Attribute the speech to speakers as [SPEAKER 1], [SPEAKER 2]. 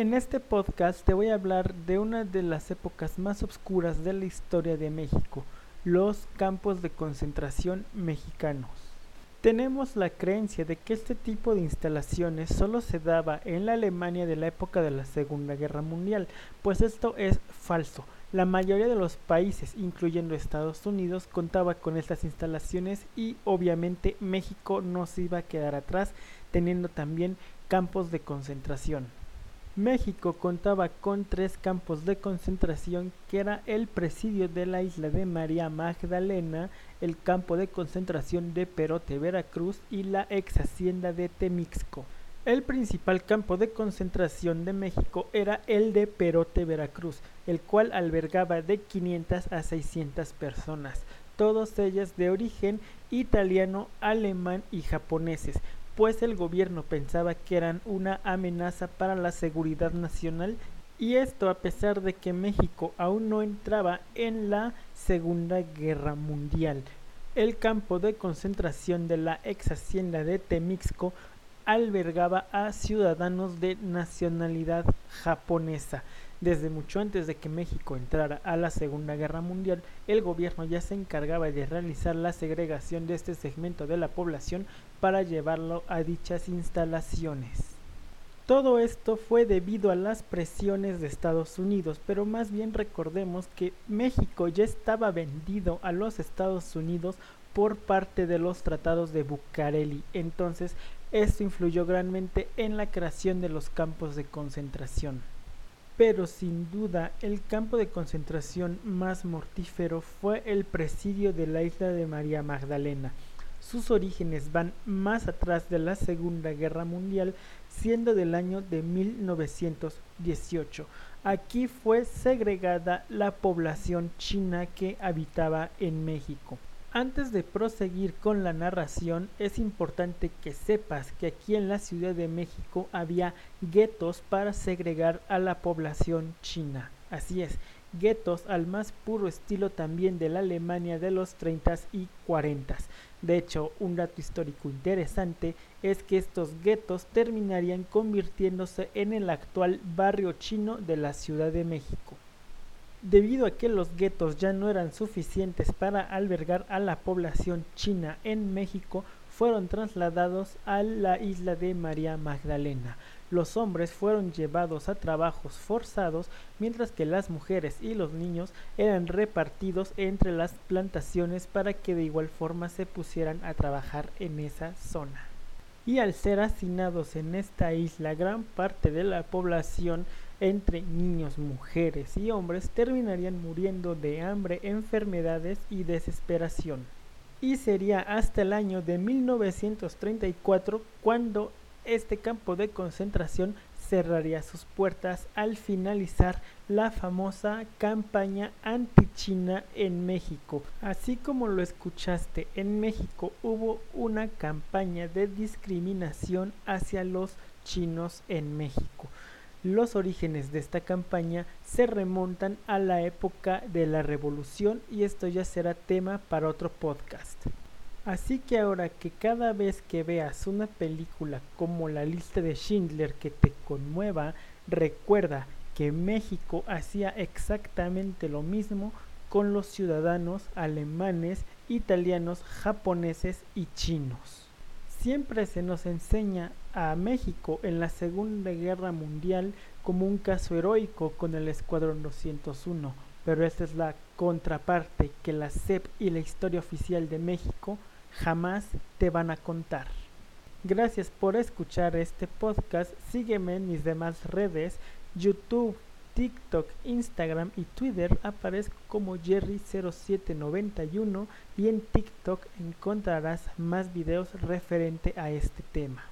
[SPEAKER 1] En este podcast te voy a hablar de una de las épocas más oscuras de la historia de México, los campos de concentración mexicanos. Tenemos la creencia de que este tipo de instalaciones solo se daba en la Alemania de la época de la Segunda Guerra Mundial, pues esto es falso. La mayoría de los países, incluyendo Estados Unidos, contaba con estas instalaciones y obviamente México no se iba a quedar atrás, teniendo también campos de concentración. México contaba con tres campos de concentración que era el presidio de la isla de María Magdalena, el campo de concentración de Perote, Veracruz y la ex hacienda de Temixco. El principal campo de concentración de México era el de Perote, Veracruz, el cual albergaba de 500 a 600 personas, todas ellas de origen italiano, alemán y japoneses, pues el gobierno pensaba que eran una amenaza para la seguridad nacional y esto a pesar de que México aún no entraba en la Segunda Guerra Mundial. El campo de concentración de la ex hacienda de Temixco albergaba a ciudadanos de nacionalidad japonesa. Desde mucho antes de que México entrara a la Segunda Guerra Mundial, el gobierno ya se encargaba de realizar la segregación de este segmento de la población para llevarlo a dichas instalaciones. Todo esto fue debido a las presiones de Estados Unidos, pero más bien recordemos que México ya estaba vendido a los Estados Unidos por parte de los tratados de Bucareli. Entonces, esto influyó grandemente en la creación de los campos de concentración pero sin duda el campo de concentración más mortífero fue el presidio de la isla de María Magdalena. Sus orígenes van más atrás de la Segunda Guerra Mundial, siendo del año de 1918. Aquí fue segregada la población china que habitaba en México. Antes de proseguir con la narración, es importante que sepas que aquí en la Ciudad de México había guetos para segregar a la población china. Así es, guetos al más puro estilo también de la Alemania de los 30 y 40. De hecho, un dato histórico interesante es que estos guetos terminarían convirtiéndose en el actual barrio chino de la Ciudad de México. Debido a que los guetos ya no eran suficientes para albergar a la población china en México, fueron trasladados a la isla de María Magdalena. Los hombres fueron llevados a trabajos forzados, mientras que las mujeres y los niños eran repartidos entre las plantaciones para que de igual forma se pusieran a trabajar en esa zona. Y al ser hacinados en esta isla, gran parte de la población entre niños, mujeres y hombres terminarían muriendo de hambre, enfermedades y desesperación. Y sería hasta el año de 1934 cuando este campo de concentración cerraría sus puertas al finalizar la famosa campaña anti-China en México. Así como lo escuchaste, en México hubo una campaña de discriminación hacia los chinos en México. Los orígenes de esta campaña se remontan a la época de la revolución y esto ya será tema para otro podcast. Así que ahora que cada vez que veas una película como la lista de Schindler que te conmueva, recuerda que México hacía exactamente lo mismo con los ciudadanos alemanes, italianos, japoneses y chinos. Siempre se nos enseña a México en la Segunda Guerra Mundial como un caso heroico con el Escuadrón 201, pero esta es la contraparte que la CEP y la historia oficial de México jamás te van a contar. Gracias por escuchar este podcast, sígueme en mis demás redes, YouTube, TikTok, Instagram y Twitter aparezco como Jerry0791 y en TikTok encontrarás más videos referente a este tema.